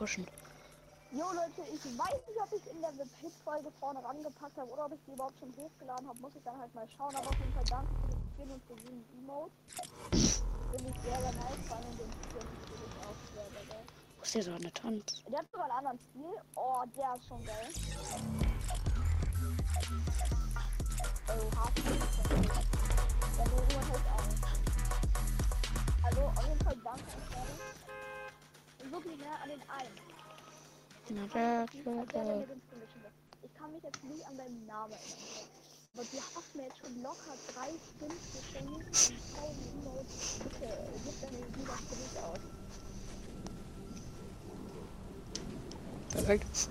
pushen. Jo Leute, ich weiß nicht, ob ich in der Hit-Folge vorne rangepackt habe oder ob ich die überhaupt schon hochgeladen habe. Muss ich dann halt mal schauen. Aber auf jeden Fall danke für den Skin und für den Emote. Finde ich sehr, sehr nice. Vor allem den Skin finde ich auch sehr, sehr geil. Wo ist der so eine Tanz? Der hat sogar einen anderen Stil. Oh, der ist schon geil. Oh, hart. Der Nero hält auch. Also, auf jeden Fall danke wirklich, ne, an den. Na, Ich kann mich jetzt- mich nicht an deinen Namen erinnern. Aber du hast mir jetzt schon locker drei Skins geschenkt und tausend Emotes. Bitte, gib deine Lieder für dich aus. Perfekt.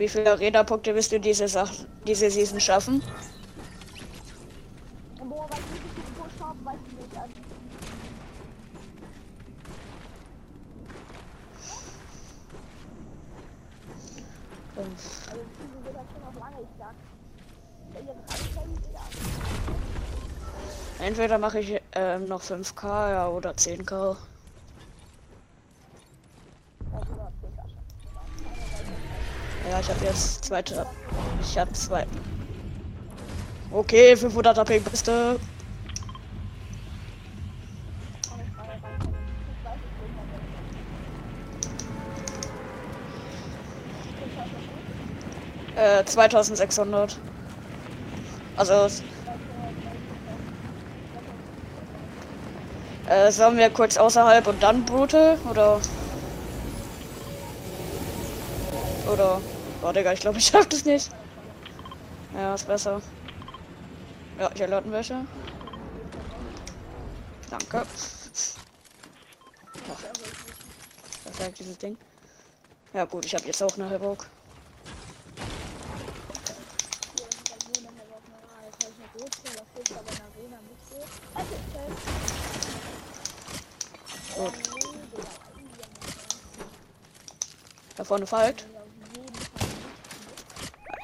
Wie viele Arena-Punkte willst du diese, Sach diese Season schaffen? Entweder mache ich ähm, noch 5k ja, oder 10k. Ja, Bruder, Digga, schon. Ja, ich habe jetzt zweite. Ich habe zwei. Okay, 500 AP beste. Äh, 2600. Also, äh, sollen wir kurz außerhalb und dann Brutal? Oder? Oder? Oh, Digga, ich glaube, ich schaff das nicht. Ja, ist besser. Ja, hier landen welche. Danke. Ach, perfekt, dieses Ding. Ja, gut, ich habe jetzt auch eine Hellbock. Ich ich. Gut. Da vorne folgt. Ja, auf jeden Fall.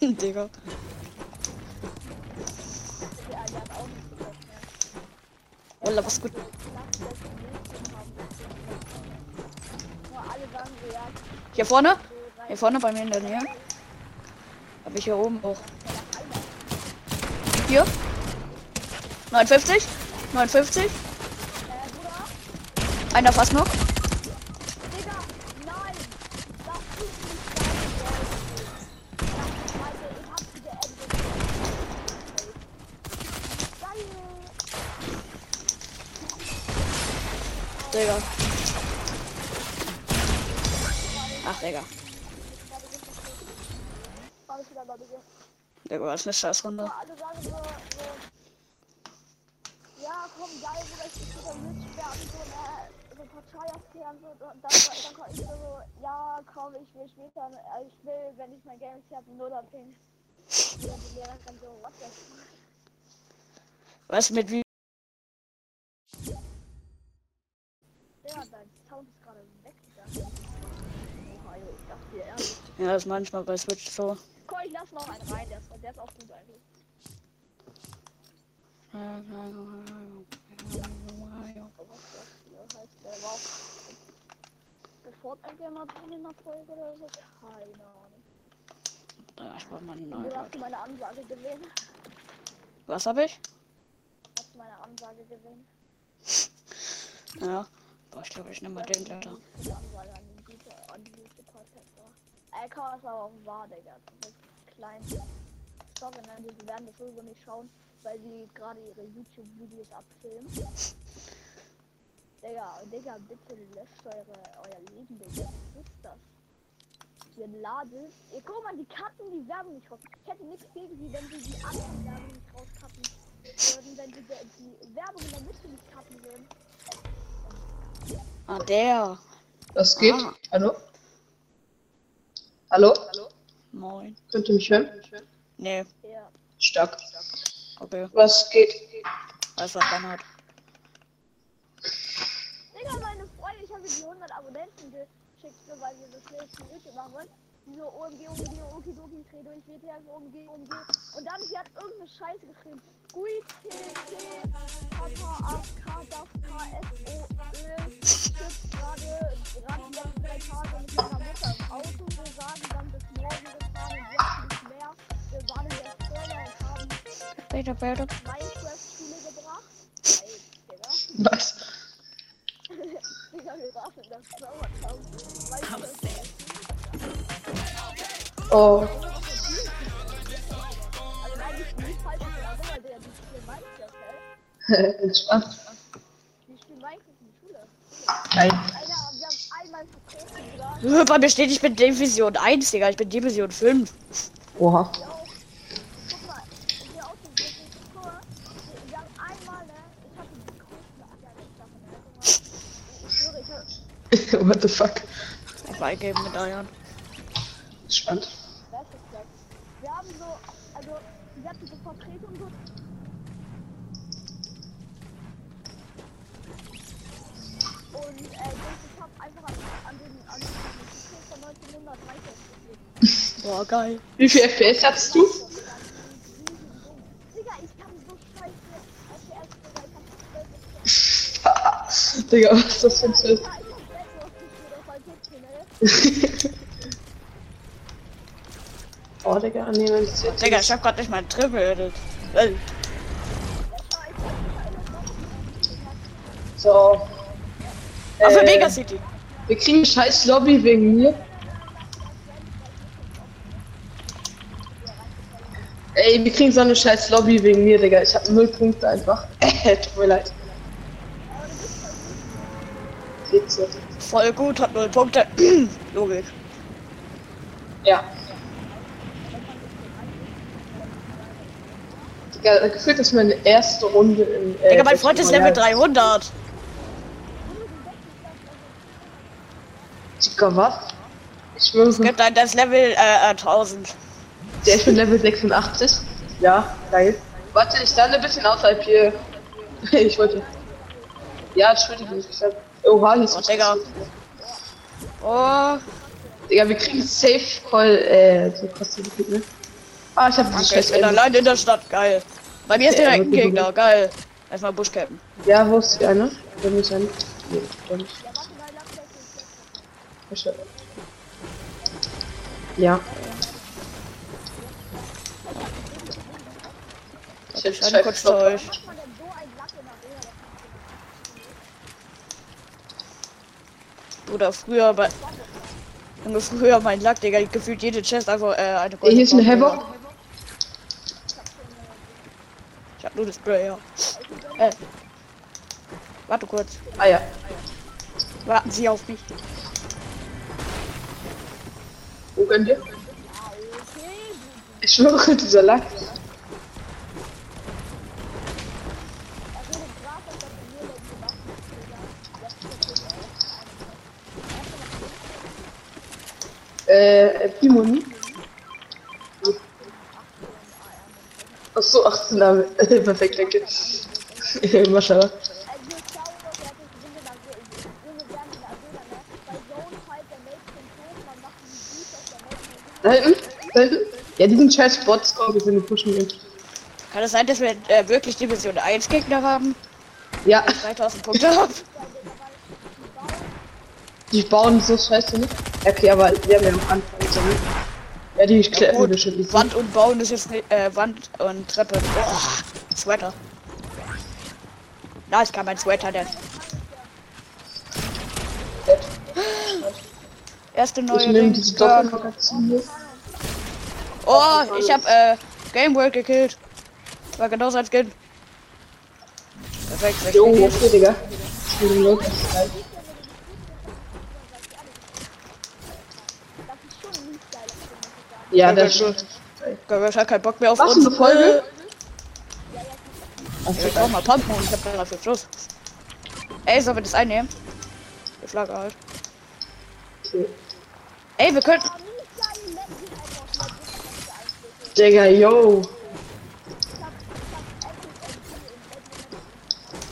haben Nur alle sagen so, ja, Hier vorne? so rein. Hier vorne bei mir in der Nähe. Hab ich hier oben auch. Hier. 59. 59. Äh, Bruder, Einer fast noch. Digga, nein! Das ist nicht Alter, ich hab sie geendet. Digga. Ach, Digga. War ich wieder bei dir. Digga, das ist eine Scheißrunde. So, alle sagen so, so, ja, komm, geil, Bruder, ich bin wieder rich werden, so, ne, so ein paar Trials klären, so, und dann, dann komm ich so, ja, komm, ich will später, äh, ich will, wenn ich mein Game habe, null abhängen. Und dann die Lehrerin so, what the fuck? Du, mit wie Ja, dein Sound ist gerade weggegangen. Oha, jo, ich dachte dir ehrlich. Ja, das ist manchmal bei Switch so. Komm, ich lass noch einen rein, der ist, der ist auch gut eigentlich. Aber was das hier heißt, der war auch sofort ein Gamer drin in der Folge oder so? Keine Ahnung. Ja, ich brauch mal einen Und neuen. du hast meine Ansage gesehen? Was habe ich? Hast du meine Ansage gesehen? Ja. Boah, ich glaube, ich nehme mal den Güter, an die nächste Podcast war. Auch wahr, Digga. Das ist klein. Sorry, nein, die werden das sowieso nicht schauen, weil sie gerade ihre YouTube-Videos abfilmen. Digga, Digga, bitte löscht eure, euer Leben, Digga. Was ist das? Ihr ladet. Ihr guck mal, die Karten, die Werbung nicht raus. Ich hätte nichts gegen sie, wenn sie die anderen Werbung nicht rauskappen würden, wenn sie die, die Werbung in der Mitte nicht kappen würden. Ah, der. Was geht? Ah. Hallo? Hallo? Moin. Könnt ihr mich hören? Nee, Ja. Stark. Okay. Was geht? Was dann hat. Digga, meine Freunde, ich habe die 100 Abonnenten geschickt, weil wir schnell wie YouTube machen wollen. Die so OMG, OMG, Okidoki, dreh durch, WTF, OMG, OMG. Und dann, sie hat irgendeine Scheiße geschrieben. Gui, T, T, Papa, AFK, DAF, KSO, Öl, Chips, gerade, gerade die letzten drei Tage mit meiner Mutter im Auto. Wir sagen dann bis morgen gefahren und jetzt nicht mehr. Wir waren in der Später, später. Minecraft-Schule gebracht. Was? Oh, Also nein? Bei mir steht, ich bin Division 1, Digga. Ich bin Division 5. Oha. Ja, auch. Guck mal, wir auch so wirklich, guck mal, wir, wir haben einmal, ne, ich hatte die größte Acker der Sache, ne, guck mal. Ich schwöre, ich hab, What the fuck? Eingeben mit Eiern. Spannend. wer ist das? Wir haben so, also, wir hatten so Vertretung so. Und, äh, ich hab einfach an, an den, an den von 1900 Minecraft gespielt. Boah, geil. Wie viel FPS hattest du? Digga, ich kann so scheiße FPS, Digga, ich hab 12 Digga, was ist das für Ja, ich Oh, Digga, nee, mein Set. Digga, ich hab grad nicht mein Triple edit. Äh, So. Auf der Äh, Mega City. wir kriegen scheiß Lobby wegen mir. Ey, wir kriegen so eine scheiß Lobby wegen mir, Digga. Ich hab null Punkte einfach. Tut mir leid. Geht so. Voll gut, hat null Punkte. Logik. Ja. Digga, gefühlt ist meine erste Runde in. Äh, Digga, mein Freund ist Level Royale. 300. Digga, was? Ich schwöre, Gibt ein das Level äh, äh, 1000. der ist schon Level 86. Ja, geil. Warte, ich lande ein bisschen außerhalb hier. ich wollte. Ja, Entschuldigung. Ich hab... Oha, hier ist Oh, Digga. Oh, Digga, wir kriegen Safe Call, äh, so kostet die ne? Ah, ich hab danke, ich bin allein in der Stadt. Geil. Bei mir ist direkt ein Gegner. Geil. Erstmal Buschcappen. Ja, wo ist die eine? Da muss eine. Nee, da nicht. Ja. Ich hab kurz zu euch. Macht man denn so ein Lack in Arena? Das Oder früher bei. Junge, früher mein Lack, Digga. Gefühlt jede Chest einfach äh, eine Ey, hier ist ein. Havoc. Ich hab nur das Spray, ja. Äh. Warte kurz. Ah ja. Warten Sie auf mich. Wo könnt ihr? Ich schwöre, dieser Lack. Er wurde gerade, dass er mir letzte Waffen Äh, äh, Pimoni. Achso, 18 Name. Perfekt, danke. Maschallah. Also, ich glaube, der hat das Junge da so, Junge werden in Arena, ne? Bei Zone Fight, der Mate kommt hoch, man macht einen Beat, dass der Mate Da hinten? Da hinten? Ja, die sind scheiß Bots, komm, wir sind pushen ihn. Kann es sein, dass wir äh, wirklich Division 1 Gegner haben? Ja, 3000 Punkte haben? die bauen so scheiße nicht. Okay, aber wir haben ja am Anfang so nicht. Ja, die Ja, gut. schon. Die sind- Wand und Bauen ist jetzt nicht, äh, Wand und Treppe. Boah, Sweater. Da ist gar mein Sweater, der. Erste Ich neue nehme Ding. diese Ja. Oh, ich hab äh, Game World gekillt. War genau sein Skin. Perfekt, Jo, okay, Digga. Ich die Leute nicht leiden. Das ist schon ein nicht geiler Film, muss ich sagen. Ja, das stimmt. Ich hab keinen Bock mehr auf Was, unsere eine Folge? Ich brauch mal Pumpen und ich hab dann dafür Schluss. Ey, sollen wir das einnehmen? Die Flagge halt. Okay. Ey, wir könnten. Digga, yo.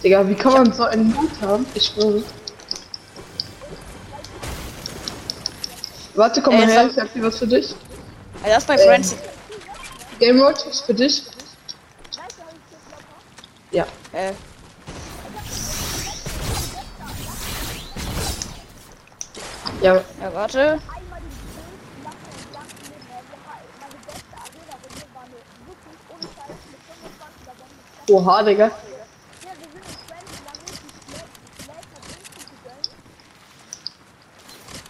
Digga, wie kann man so einen Mut haben? Ich schwöre. Warte, komm Ey, mal her, ich hab hier was für dich. Das ist bei Ähm. Friends. Game Mode ist für dich. Ja. Äh. Ja, Ja, warte. Einmal die größten Sachen und Sachen mit, ne? Wir hatten meine beste Arena-Runde war eine wirklich ohne Scheiß mit 25 Sachen. oha, Digga. Ja, wir sind in Friends und haben richtig Flag, Flag hat richtig gegönnt.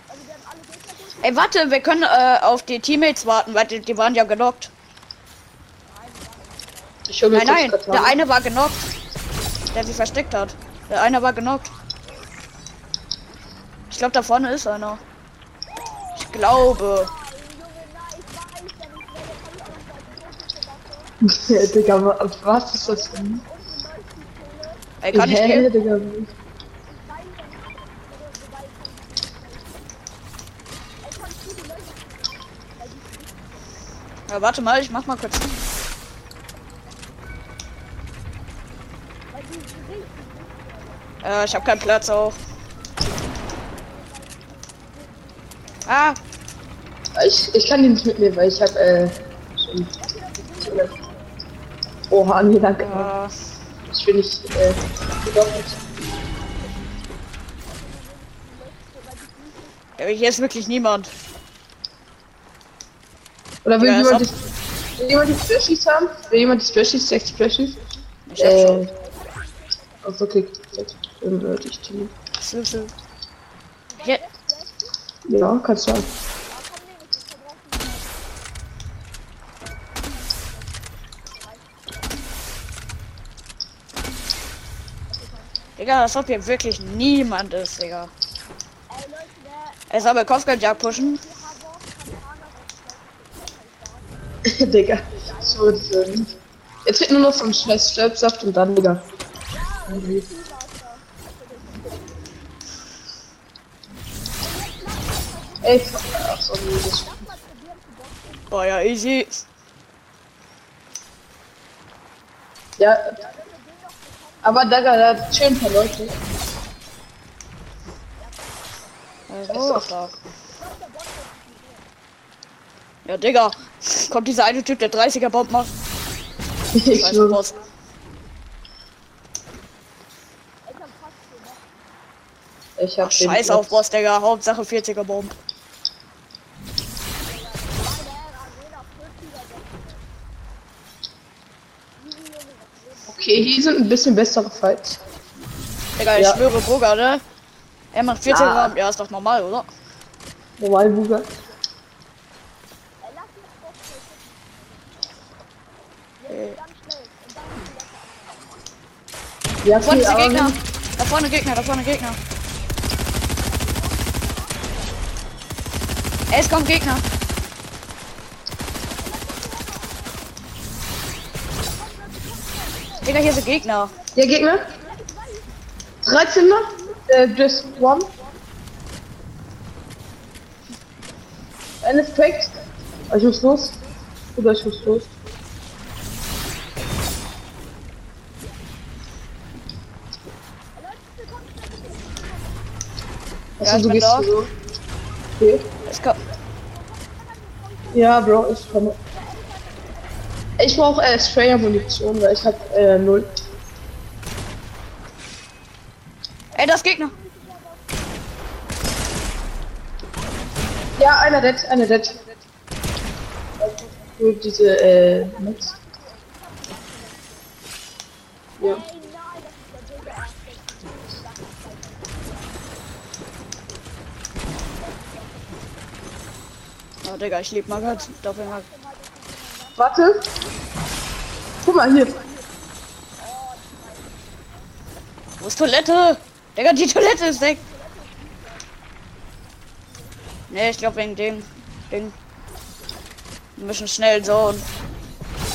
Also wir haben alle Gegner durch. Ey, warte, wir können äh, auf die Teammates warten, weil die, die waren ja genockt. Ich Nein, nein, der eine war genockt. Der sich versteckt hat. Der eine war genockt. Ich glaube, da vorne ist einer. Ich glaube. Ja, Digga, wa- was ist das denn? Ey, kann ich? Digga. Ja, warte mal, ich mach mal kurz. Äh, ich habe keinen Platz auch. Ah, Ich, ich kann den nicht mitnehmen, weil ich hab, äh, schon... Oha, nee, danke. äh, Ich will nicht, äh, gedoppelt. ja, hier ist wirklich niemand. Oder will Ja, jemand, die, will jemand die Splashies haben? Will jemand die Splashies? Sechs Splashies? Ich hab Äh, schon. also okay, dann würde ich die. Schlüssel. Hier, Ja, kannst du haben. Digga, als ob hier wirklich niemand ist, Digga. Er soll bei Kopfgeldjagd pushen. Digga, so schön. Jetzt wird nur noch so ein scheiß Stelpsaft und dann, Digga. Ey, ach so, nee, das Boah, ja, easy. Ja. Aber Digga, da chillen ein paar Leute. Also. Ja, Digga. Kommt dieser eine Typ, der 30er Bomb macht. Ich schwöre. Boss. Ich hab Ach, scheiß auf Boss, Digga. Hauptsache 40er Bomb. Okay, hier sind ein bisschen bessere Fights. Digga, ich Ja. schwöre, Burger, ne? Er macht 40er Ah. Bomb. Ja, ist doch normal, oder? Normal, Buga. Ja, vorne ist der Gegner. Da vorne Gegner, da vorne Gegner. Es kommt Gegner. Digga, hier sind Gegner. Der Gegner? 13er? Äh, just one. Eine Fact. Ich muss los. Oder ich muss los. Ja, ich du gehst da. so. Okay. Es kommt. Ja, Bro, ich komme. Ich brauche äh, Sprayer-Munition, weil ich hab äh, null. Ey, das Gegner. Ja, einer dead, einer dead. Nur diese, äh, Netz. Ja. Oh, Digga, ich lieb Margaret. Doppelmark. Warte. Guck mal hier. Wo ist Toilette? Digga, die Toilette ist weg. Ne, ich glaube wegen dem Ding. Wir müssen schnell so.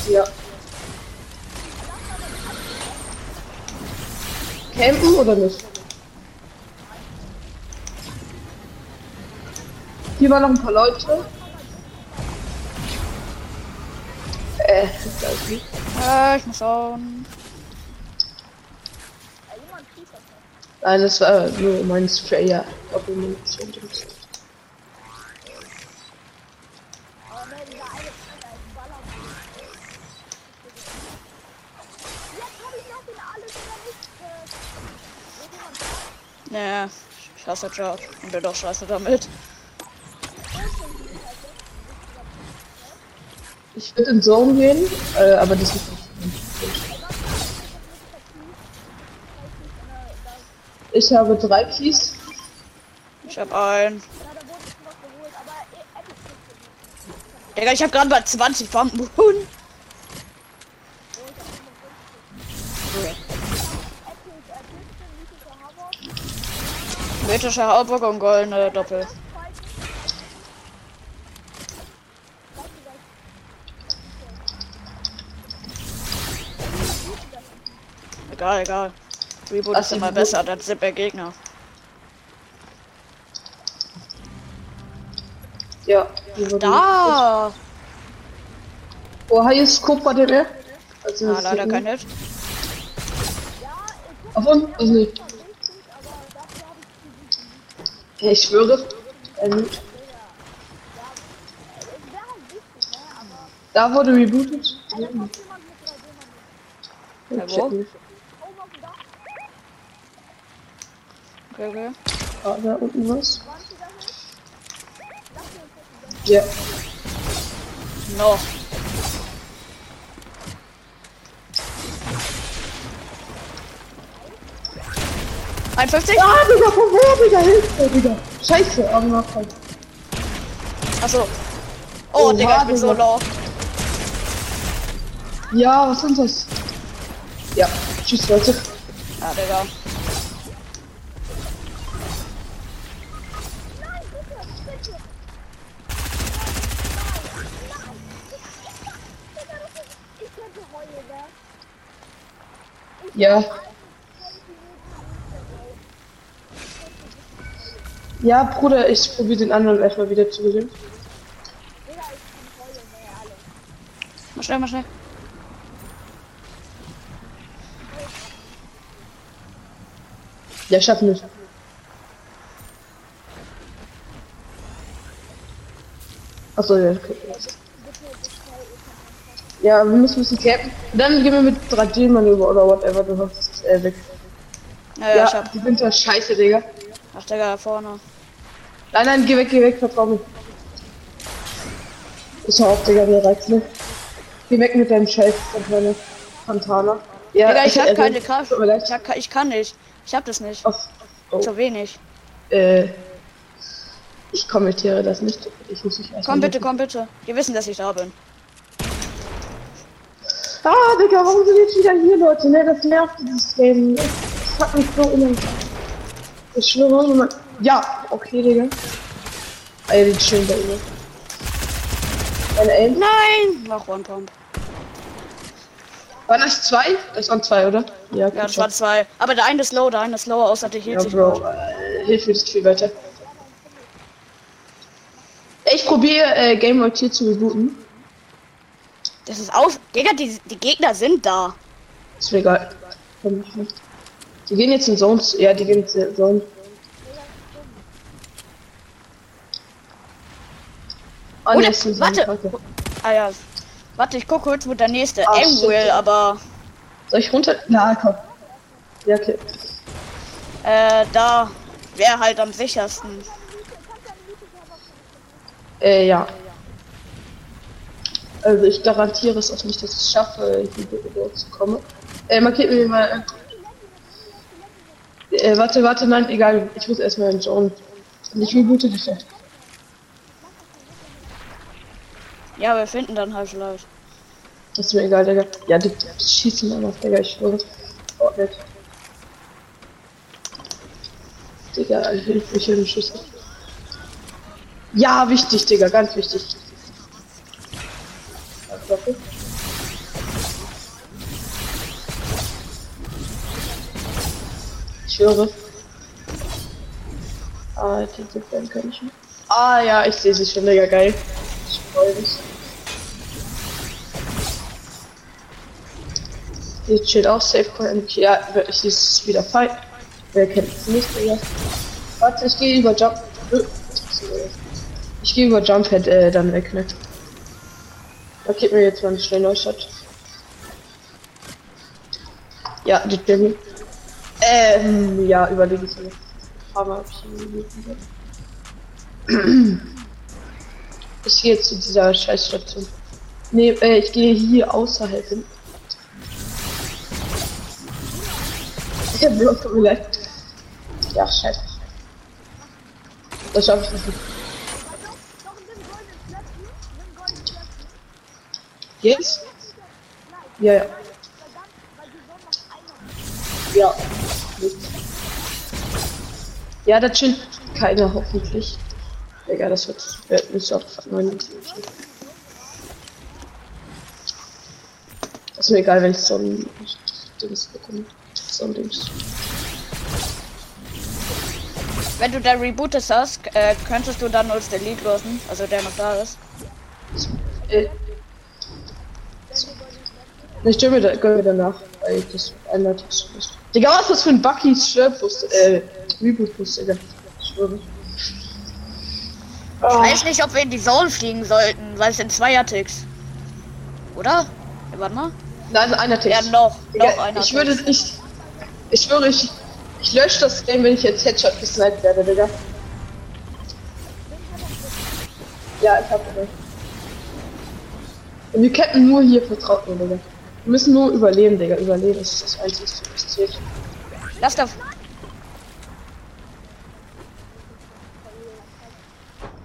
Ja. Campen oder nicht? Hier waren noch ein paar Leute. Äh. Äh, ich muss schauen. Nein, das war nur mein Spray, ja. Doppelmunition. Aber dieser eine Alter, ich baller Jetzt hab ich noch den alles oder nicht. Äh, irgendjemand Ne, ich hasse Job. Und bin doch scheiße damit. Ich würde in Zone gehen, äh, aber das ist nicht. Ich habe drei Keys. Ich hab einen. Digga, ich hab gerade mal 20 Pumpen. Epic, äh, Pistol, mythische Havok, Mythische Hauptburg und goldene Doppel. Spike. Weißt du was? Egal, egal. Reboot Ach, ist immer besser, das sind der Gegner. Ja. Da! Oh, hier ist DB. Also, Ah, leider kein Hit. Auf uns? Also nicht. Habe ich schwöre. Ähm, da wurde rebootet. da kommt jemand mit 3D-Mann. Ja, wo? Okay, okay. Ah, da unten was. 20er Hit. Lass mir uns das Ja. Noch. Einundfünfzig? Ah, Digga, von wo, Digga? Hilfe, Digga. Scheiße, aber noch halt. Achso. Oh, Oha, Digga, ich bin so Digga. low. Ja, was ist das? Ja, tschüss, Leute. Ja, Digga. Ja. Ja, Bruder, ich probiere den anderen erstmal wieder zu gewinnen. Ne. Mal schnell, mal schnell. Ja, schaffen nicht. Achso, ja, okay. Ja, wir müssen ein bisschen campen. Dann gehen wir mit 3D-Manöver oder whatever, du hast äh, weg. Ja, ja, Ja, ich hab. die sind ja scheiße, Digga. Ach, Digga, da vorne. Nein, nein, geh weg, geh weg, vertrau mir. Ich hau auf, Digga, mir reicht's nicht. Geh weg mit deinem Scheiß, Fontana. Ja, Digga, ich hab äh, keine Kraft. Ich, hab, ich kann nicht. Ich hab das nicht. Auf, oh, Zu wenig. äh, ich kommentiere das nicht. Ich muss mich erst Komm bitte, komm bitte. Die wissen, dass ich da bin. Ah, Digga, warum sind jetzt wieder hier, Leute? Ne, das nervt dieses Game. Das fuckt mich so immer. Ich schwöre, Mann. Ja, okay, Digga. Ah, ja, die chillen bei Aim? Nein! Noch One Pump. Waren das zwei? Das waren zwei, oder? Ja, Ja, das war zwei. Aber der eine ist low, der eine ist low, außer der hielt Ja, sich Bro, gut. äh, hilf mir das viel weiter. Ich probiere äh, Game Boy Tier zu rebooten. Das ist auf. Digga, die, die Gegner sind da. Ist mir egal. Nicht. Die gehen jetzt in Zones. Ja, die gehen jetzt in Zones. Oh, eine Zone, warte. Ah ja. Warte, ich guck kurz, wo der nächste shit. will, aber Soll ich runter? Na, komm. Ja, okay. äh, da wäre halt am sichersten. Äh, ja. Also ich garantiere es auch nicht, dass ich es schaffe, hier dort zu kommen. Äh, markiert mir mal. Äh, warte, warte, nein, egal. Ich muss erstmal in. Und ich reboote dich. ja. Ja, wir finden dann halt vielleicht. Ist mir egal, Digga. Ja, die, die schießen dann auf, Digga, ich schwöre. Oh, nicht. Digga, hilf mich in Schüsse. Ja, wichtig, Digga, ganz wichtig. Warte. Ich höre. Ah, die Ziffern kann ich nicht. Ah ja, ich sehe sie schon, Digga, geil. Ich freue mich. Die chillt auch safe Point. Ja, ich ist wieder Fight. Wer kennt es nicht, Digga? Warte, ich gehe über Jump. Ich gehe über Jumphead äh, dann weg, ne? Da gibt mir jetzt mal einen schnell Neustart. Ja, die Jimmy. Ähm, ja, überlege ich mir. Aber hab ich gehe jetzt zu dieser Scheißstation. Nee, äh, ich gehe hier außerhalb hin. Bloß tut mir leid. Ja, scheiße. Das schaffe ich nicht. Jetzt? Ja, ja. Ja. Ja, da chillt keiner hoffentlich. Egal, das wird, wird so aufgefallen. Ist mir egal, wenn ich so ein Dings bekomme. So ein Dings. Wenn du da Rebootes hast, äh, könntest du dann uns Delete losen, also der noch da ist. Äh. Ich stelle mir da, danach, weil das ändert das nicht. Digga, was ist das für ein Bucky's Shirt-Bus, äh, Reboot-Bus, Digga. Ich. Ich weiß nicht, ob wir in die Zone fliegen sollten, weil es sind Zweier-Ticks. Oder? Ja, warte mal. Nein, einer Text. Ja, noch. Noch einer. ich würde nicht. Ich schwöre, ich, ich lösche das Game, wenn ich jetzt Headshot gesniped werde, Digga. Ja, ich hab das. Und wir kämpfen nur hier, mir, Digga. Wir müssen nur überleben, Digga. Überleben ist das Einzige, was zählt. Lass da.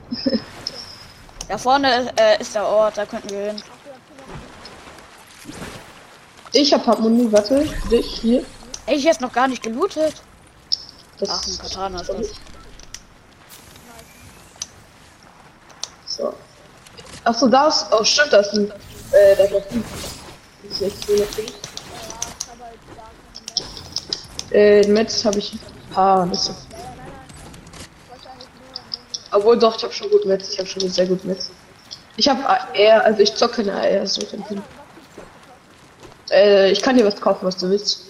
da vorne äh, ist der Ort, da könnten wir hin. Ich hab Harmonie, warte. Dich hier. Ey, ich jetzt noch gar nicht gelootet. Das Ach, ein Katana ist das. So. Achso, da ist. Oh, stimmt, das ist ein. Äh, da ist ein. Das ist echt cool. Äh, Metz habe ich ein paar. So. Obwohl doch, ich habe schon gut Metz. Ich habe schon sehr gut Metz. Ich habe AR, also ich zocke keine AR so. Äh, ich kann dir was kaufen, was du willst.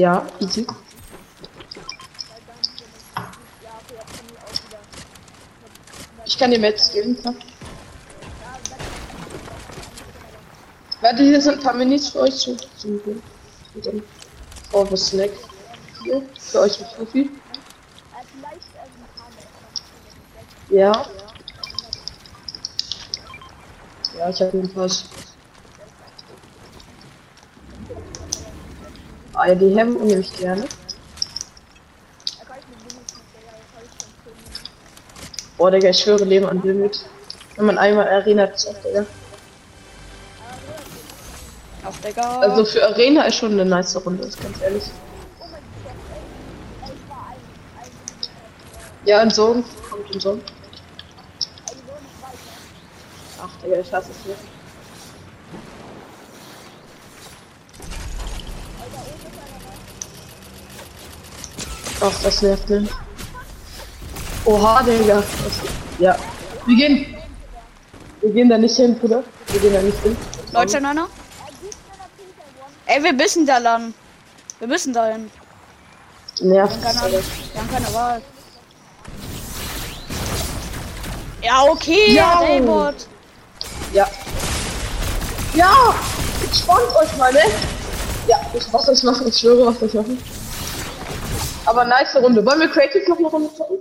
Ja, easy. Ich kann dir Metz geben, klar. Warte, hier sind ein paar Minis für euch zu. dann oh, was Snack. Hier, für euch ein Profi. Ja. Ja, ich habe einen Pass. Ja, die Hemden nehme ich gerne. Boah, Digga, ich schwöre Leben an Limit. Wenn man einmal Arena zockt, Digga. Also für Arena ist schon eine nice Runde, ist ganz ehrlich. Ja, in Sohn. Kommt in Sohn. Ach, Digga, ich hasse es hier. Ach, das nervt mich. Oha, Digga. Das, ja. Wir gehen. Wir gehen da nicht hin, Bruder. Wir gehen da nicht hin. Leute, einer? Ey, wir müssen da lang. Wir müssen da hin. Nervt. Keine. Wir haben keine Wahl. Ja, okay, Ja. Daybot. Ja. Ja! Entspannt euch mal, ne? Ja, ich was soll ich machen? Ich schwöre, was soll ich machen? Aber nice Runde. Wollen wir Creative noch eine Runde zocken?